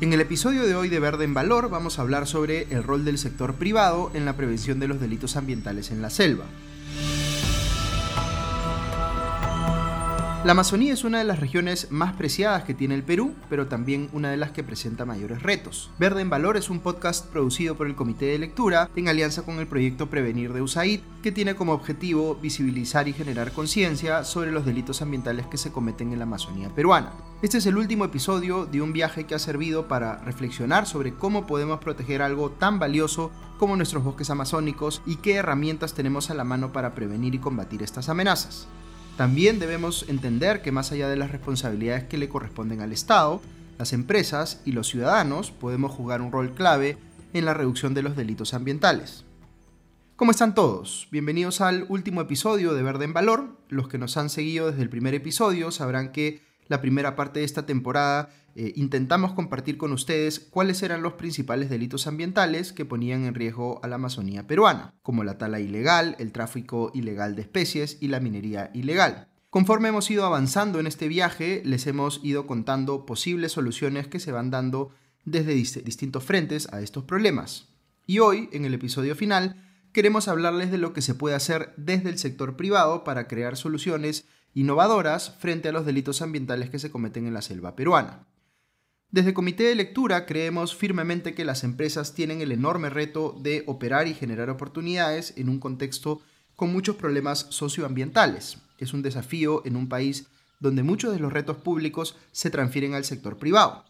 En el episodio de hoy de Verde en Valor vamos a hablar sobre el rol del sector privado en la prevención de los delitos ambientales en la selva. La Amazonía es una de las regiones más preciadas que tiene el Perú, pero también una de las que presenta mayores retos. Verde en Valor es un podcast producido por el Comité de Lectura en alianza con el proyecto Prevenir de USAID, que tiene como objetivo visibilizar y generar conciencia sobre los delitos ambientales que se cometen en la Amazonía peruana. Este es el último episodio de un viaje que ha servido para reflexionar sobre cómo podemos proteger algo tan valioso como nuestros bosques amazónicos y qué herramientas tenemos a la mano para prevenir y combatir estas amenazas. También debemos entender que más allá de las responsabilidades que le corresponden al Estado, las empresas y los ciudadanos podemos jugar un rol clave en la reducción de los delitos ambientales. ¿Cómo están todos? Bienvenidos al último episodio de Verde en Valor. Los que nos han seguido desde el primer episodio sabrán que la primera parte de esta temporada eh, intentamos compartir con ustedes cuáles eran los principales delitos ambientales que ponían en riesgo a la Amazonía peruana, como la tala ilegal, el tráfico ilegal de especies y la minería ilegal. Conforme hemos ido avanzando en este viaje, les hemos ido contando posibles soluciones que se van dando desde distintos frentes a estos problemas. Y hoy, en el episodio final, queremos hablarles de lo que se puede hacer desde el sector privado para crear soluciones innovadoras frente a los delitos ambientales que se cometen en la selva peruana. Desde Comité de Lectura creemos firmemente que las empresas tienen el enorme reto de operar y generar oportunidades en un contexto con muchos problemas socioambientales. Es un desafío en un país donde muchos de los retos públicos se transfieren al sector privado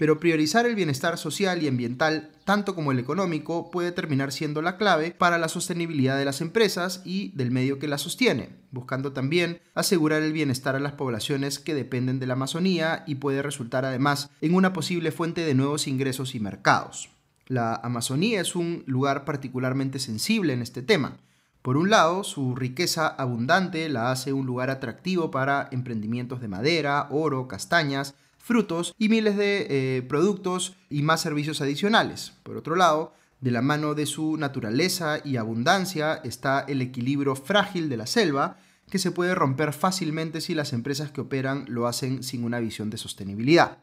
pero priorizar el bienestar social y ambiental, tanto como el económico, puede terminar siendo la clave para la sostenibilidad de las empresas y del medio que las sostiene, buscando también asegurar el bienestar a las poblaciones que dependen de la Amazonía y puede resultar además en una posible fuente de nuevos ingresos y mercados. La Amazonía es un lugar particularmente sensible en este tema. Por un lado, su riqueza abundante la hace un lugar atractivo para emprendimientos de madera, oro, castañas, frutos y miles de eh, productos y más servicios adicionales. Por otro lado, de la mano de su naturaleza y abundancia está el equilibrio frágil de la selva, que se puede romper fácilmente si las empresas que operan lo hacen sin una visión de sostenibilidad.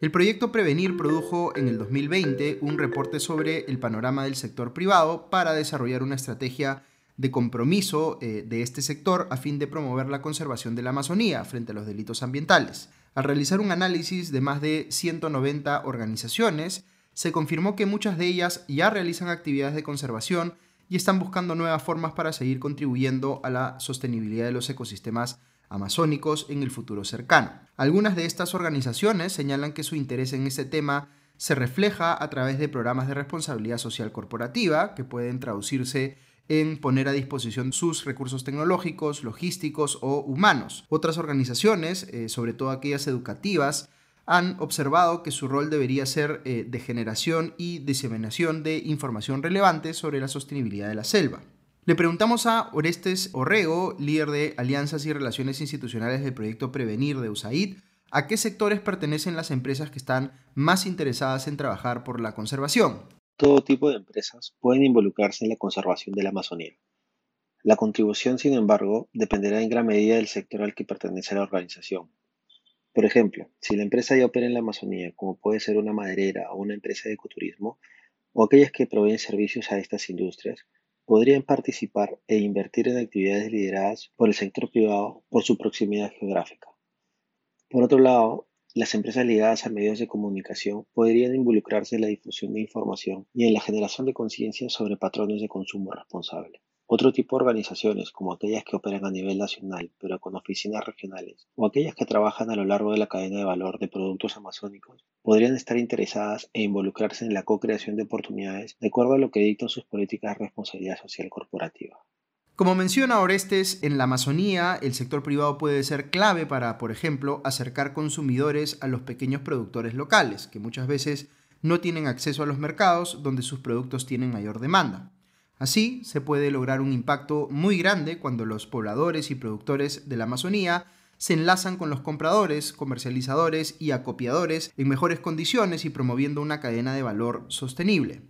El proyecto Prevenir produjo en el 2020 un reporte sobre el panorama del sector privado para desarrollar una estrategia de compromiso eh, de este sector a fin de promover la conservación de la Amazonía frente a los delitos ambientales. Al realizar un análisis de más de 190 organizaciones, se confirmó que muchas de ellas ya realizan actividades de conservación y están buscando nuevas formas para seguir contribuyendo a la sostenibilidad de los ecosistemas amazónicos en el futuro cercano. Algunas de estas organizaciones señalan que su interés en este tema se refleja a través de programas de responsabilidad social corporativa que pueden traducirse en poner a disposición sus recursos tecnológicos, logísticos o humanos. Otras organizaciones, eh, sobre todo aquellas educativas, han observado que su rol debería ser eh, de generación y diseminación de información relevante sobre la sostenibilidad de la selva. Le preguntamos a Orestes Orrego, líder de Alianzas y Relaciones Institucionales del proyecto Prevenir de USAID, a qué sectores pertenecen las empresas que están más interesadas en trabajar por la conservación. Todo tipo de empresas pueden involucrarse en la conservación de la Amazonía. La contribución, sin embargo, dependerá en gran medida del sector al que pertenece la organización. Por ejemplo, si la empresa ya opera en la Amazonía, como puede ser una maderera o una empresa de ecoturismo, o aquellas que proveen servicios a estas industrias, podrían participar e invertir en actividades lideradas por el sector privado por su proximidad geográfica. Por otro lado, las empresas ligadas a medios de comunicación podrían involucrarse en la difusión de información y en la generación de conciencia sobre patrones de consumo responsable. Otro tipo de organizaciones, como aquellas que operan a nivel nacional, pero con oficinas regionales, o aquellas que trabajan a lo largo de la cadena de valor de productos amazónicos, podrían estar interesadas e involucrarse en la co-creación de oportunidades de acuerdo a lo que dictan sus políticas de responsabilidad social corporativa. Como menciona Orestes, en la Amazonía el sector privado puede ser clave para, por ejemplo, acercar consumidores a los pequeños productores locales, que muchas veces no tienen acceso a los mercados donde sus productos tienen mayor demanda. Así, se puede lograr un impacto muy grande cuando los pobladores y productores de la Amazonía se enlazan con los compradores, comercializadores y acopiadores en mejores condiciones y promoviendo una cadena de valor sostenible.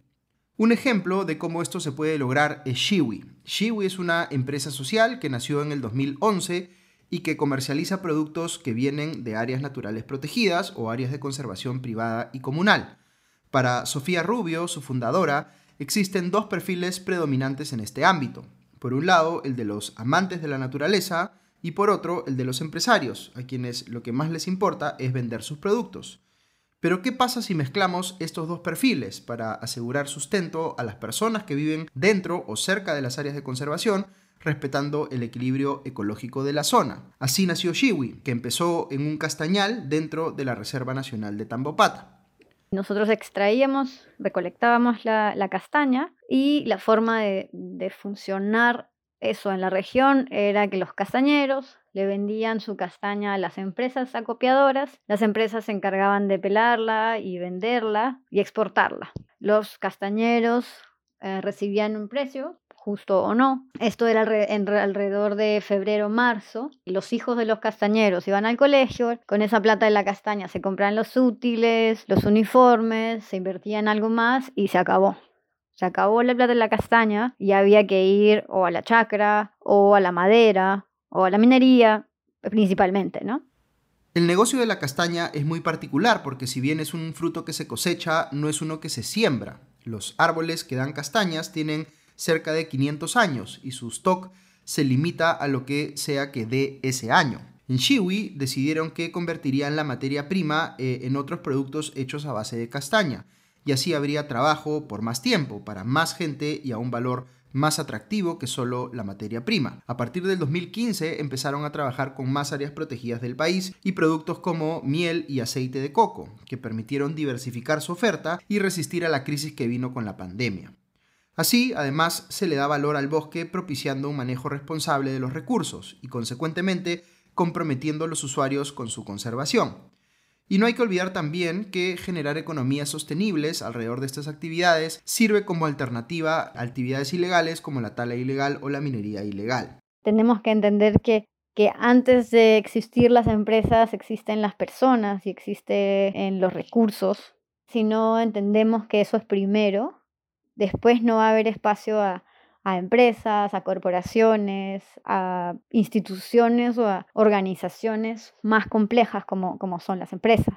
Un ejemplo de cómo esto se puede lograr es Shiwi. Shiwi es una empresa social que nació en el 2011 y que comercializa productos que vienen de áreas naturales protegidas o áreas de conservación privada y comunal. Para Sofía Rubio, su fundadora, existen dos perfiles predominantes en este ámbito. Por un lado, el de los amantes de la naturaleza y por otro, el de los empresarios, a quienes lo que más les importa es vender sus productos. Pero ¿qué pasa si mezclamos estos dos perfiles para asegurar sustento a las personas que viven dentro o cerca de las áreas de conservación, respetando el equilibrio ecológico de la zona? Así nació Shiwi, que empezó en un castañal dentro de la Reserva Nacional de Tambopata. Nosotros extraíamos, recolectábamos la, castaña y la forma de, de funcionar eso en la región era que los castañeros le vendían su castaña a las empresas acopiadoras, las empresas se encargaban de pelarla y venderla y exportarla. Los castañeros eh, recibían un precio, justo o no. Esto era alrededor de febrero-marzo. Los hijos de los castañeros iban al colegio, con esa plata de la castaña se compraban los útiles, los uniformes, se invertía en algo más y se acabó. Se acabó la plata de la castaña y había que ir o a la chacra o a la madera o a la minería principalmente, ¿no? El negocio de la castaña es muy particular porque si bien es un fruto que se cosecha, no es uno que se siembra. Los árboles que dan castañas tienen cerca de 500 años y su stock se limita a lo que sea que dé ese año. En Shiwi decidieron que convertirían la materia prima eh, en otros productos hechos a base de castaña y así habría trabajo por más tiempo para más gente y a un valor más atractivo que solo la materia prima. A partir del 2015 empezaron a trabajar con más áreas protegidas del país y productos como miel y aceite de coco, que permitieron diversificar su oferta y resistir a la crisis que vino con la pandemia. Así, además, se le da valor al bosque propiciando un manejo responsable de los recursos y, consecuentemente, comprometiendo a los usuarios con su conservación. Y no hay que olvidar también que generar economías sostenibles alrededor de estas actividades sirve como alternativa a actividades ilegales como la tala ilegal o la minería ilegal. Tenemos que entender que, que antes de existir las empresas existen las personas y existen los recursos. Si no entendemos que eso es primero, después no va a haber espacio a, a empresas, a corporaciones, a instituciones o a organizaciones más complejas como, como son las empresas.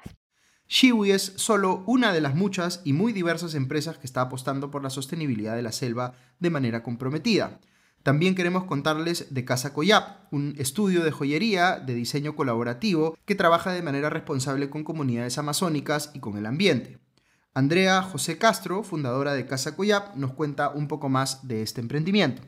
Shiwi es solo una de las muchas y muy diversas empresas que está apostando por la sostenibilidad de la selva de manera comprometida. También queremos contarles de Casa Coyap, un estudio de joyería de diseño colaborativo que trabaja de manera responsable con comunidades amazónicas y con el ambiente. Andrea José Castro, fundadora de Casa Coyap, nos cuenta un poco más de este emprendimiento.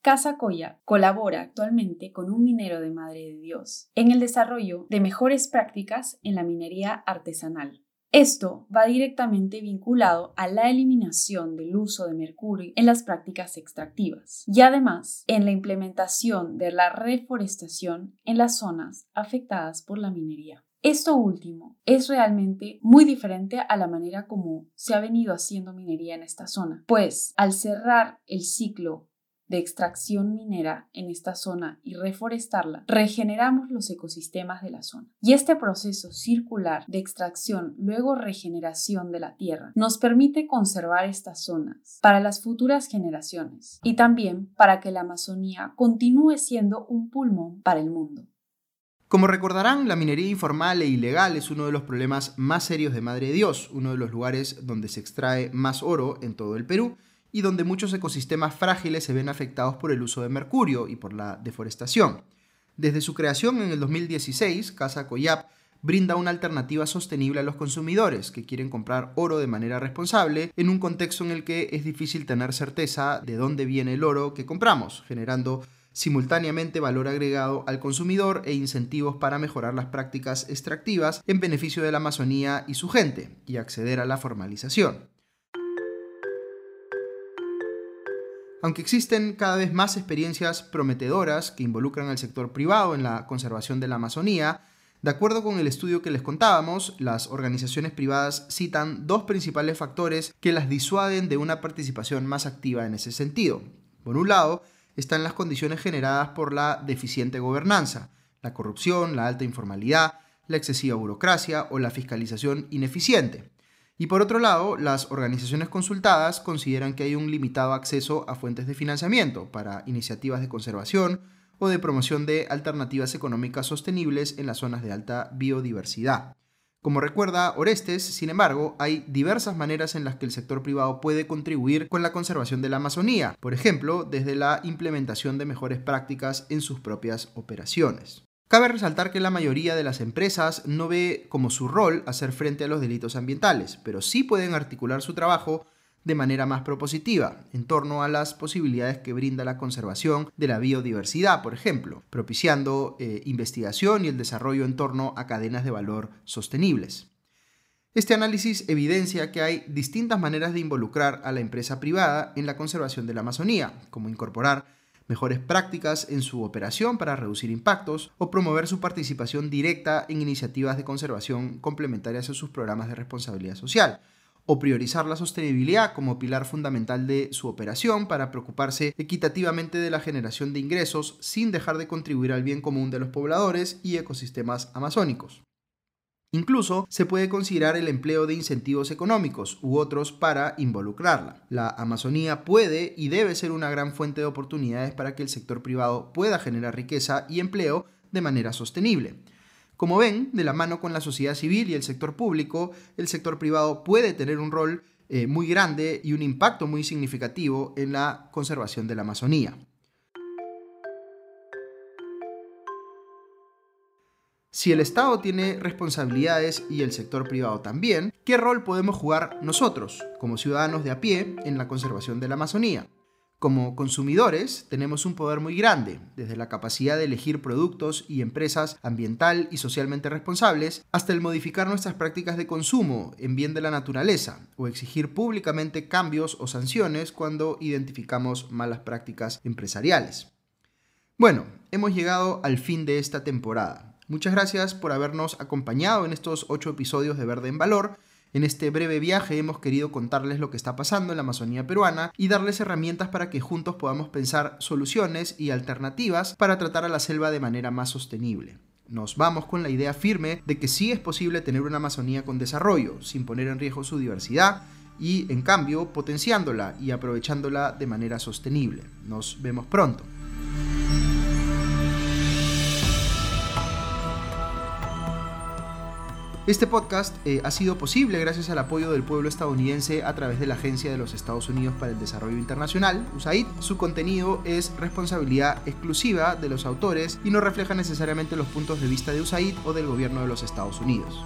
Casa Coyap colabora actualmente con un minero de Madre de Dios en el desarrollo de mejores prácticas en la minería artesanal. Esto va directamente vinculado a la eliminación del uso de mercurio en las prácticas extractivas y además en la implementación de la reforestación en las zonas afectadas por la minería. Esto último es realmente muy diferente a la manera como se ha venido haciendo minería en esta zona, pues al cerrar el ciclo de extracción minera en esta zona y reforestarla, regeneramos los ecosistemas de la zona. Y este proceso circular de extracción, luego regeneración de la tierra, nos permite conservar estas zonas para las futuras generaciones y también para que la Amazonía continúe siendo un pulmón para el mundo. Como recordarán, la minería informal e ilegal es uno de los problemas más serios de Madre de Dios, uno de los lugares donde se extrae más oro en todo el Perú y donde muchos ecosistemas frágiles se ven afectados por el uso de mercurio y por la deforestación. Desde su creación en el 2016, Casa Coyap brinda una alternativa sostenible a los consumidores que quieren comprar oro de manera responsable en un contexto en el que es difícil tener certeza de dónde viene el oro que compramos, generando simultáneamente valor agregado al consumidor e incentivos para mejorar las prácticas extractivas en beneficio de la Amazonía y su gente, y acceder a la formalización. Aunque existen cada vez más experiencias prometedoras que involucran al sector privado en la conservación de la Amazonía, de acuerdo con el estudio que les contábamos, las organizaciones privadas citan dos principales factores que las disuaden de una participación más activa en ese sentido. Por un lado, están las condiciones generadas por la deficiente gobernanza, la corrupción, la alta informalidad, la excesiva burocracia o la fiscalización ineficiente. Y por otro lado, las organizaciones consultadas consideran que hay un limitado acceso a fuentes de financiamiento para iniciativas de conservación o de promoción de alternativas económicas sostenibles en las zonas de alta biodiversidad. Como recuerda Orestes, sin embargo, hay diversas maneras en las que el sector privado puede contribuir con la conservación de la Amazonía, por ejemplo, desde la implementación de mejores prácticas en sus propias operaciones. Cabe resaltar que la mayoría de las empresas no ve como su rol hacer frente a los delitos ambientales, pero sí pueden articular su trabajo de manera más propositiva en torno a las posibilidades que brinda la conservación de la biodiversidad, por ejemplo, propiciando eh, investigación y el desarrollo en torno a cadenas de valor sostenibles. Este análisis evidencia que hay distintas maneras de involucrar a la empresa privada en la conservación de la Amazonía, como incorporar mejores prácticas en su operación para reducir impactos o promover su participación directa en iniciativas de conservación complementarias a sus programas de responsabilidad social, o priorizar la sostenibilidad como pilar fundamental de su operación para preocuparse equitativamente de la generación de ingresos sin dejar de contribuir al bien común de los pobladores y ecosistemas amazónicos. Incluso se puede considerar el empleo de incentivos económicos u otros para involucrarla. La Amazonía puede y debe ser una gran fuente de oportunidades para que el sector privado pueda generar riqueza y empleo de manera sostenible. Como ven, de la mano con la sociedad civil y el sector público, el sector privado puede tener un rol eh, muy grande y un impacto muy significativo en la conservación de la Amazonía. Si el Estado tiene responsabilidades y el sector privado también, ¿qué rol podemos jugar nosotros, como ciudadanos de a pie, en la conservación de la Amazonía? Como consumidores tenemos un poder muy grande, desde la capacidad de elegir productos y empresas ambiental y socialmente responsables, hasta el modificar nuestras prácticas de consumo en bien de la naturaleza, o exigir públicamente cambios o sanciones cuando identificamos malas prácticas empresariales. Bueno, hemos llegado al fin de esta temporada. Muchas gracias por habernos acompañado en estos ocho episodios de Verde en Valor. En este breve viaje hemos querido contarles lo que está pasando en la Amazonía peruana y darles herramientas para que juntos podamos pensar soluciones y alternativas para tratar a la selva de manera más sostenible. Nos vamos con la idea firme de que sí es posible tener una Amazonía con desarrollo, sin poner en riesgo su diversidad y, en cambio, potenciándola y aprovechándola de manera sostenible. Nos vemos pronto. Este podcast eh, ha sido posible gracias al apoyo del pueblo estadounidense a través de la Agencia de los Estados Unidos para el Desarrollo Internacional, USAID. Su contenido es responsabilidad exclusiva de los autores y no refleja necesariamente los puntos de vista de USAID o del gobierno de los Estados Unidos.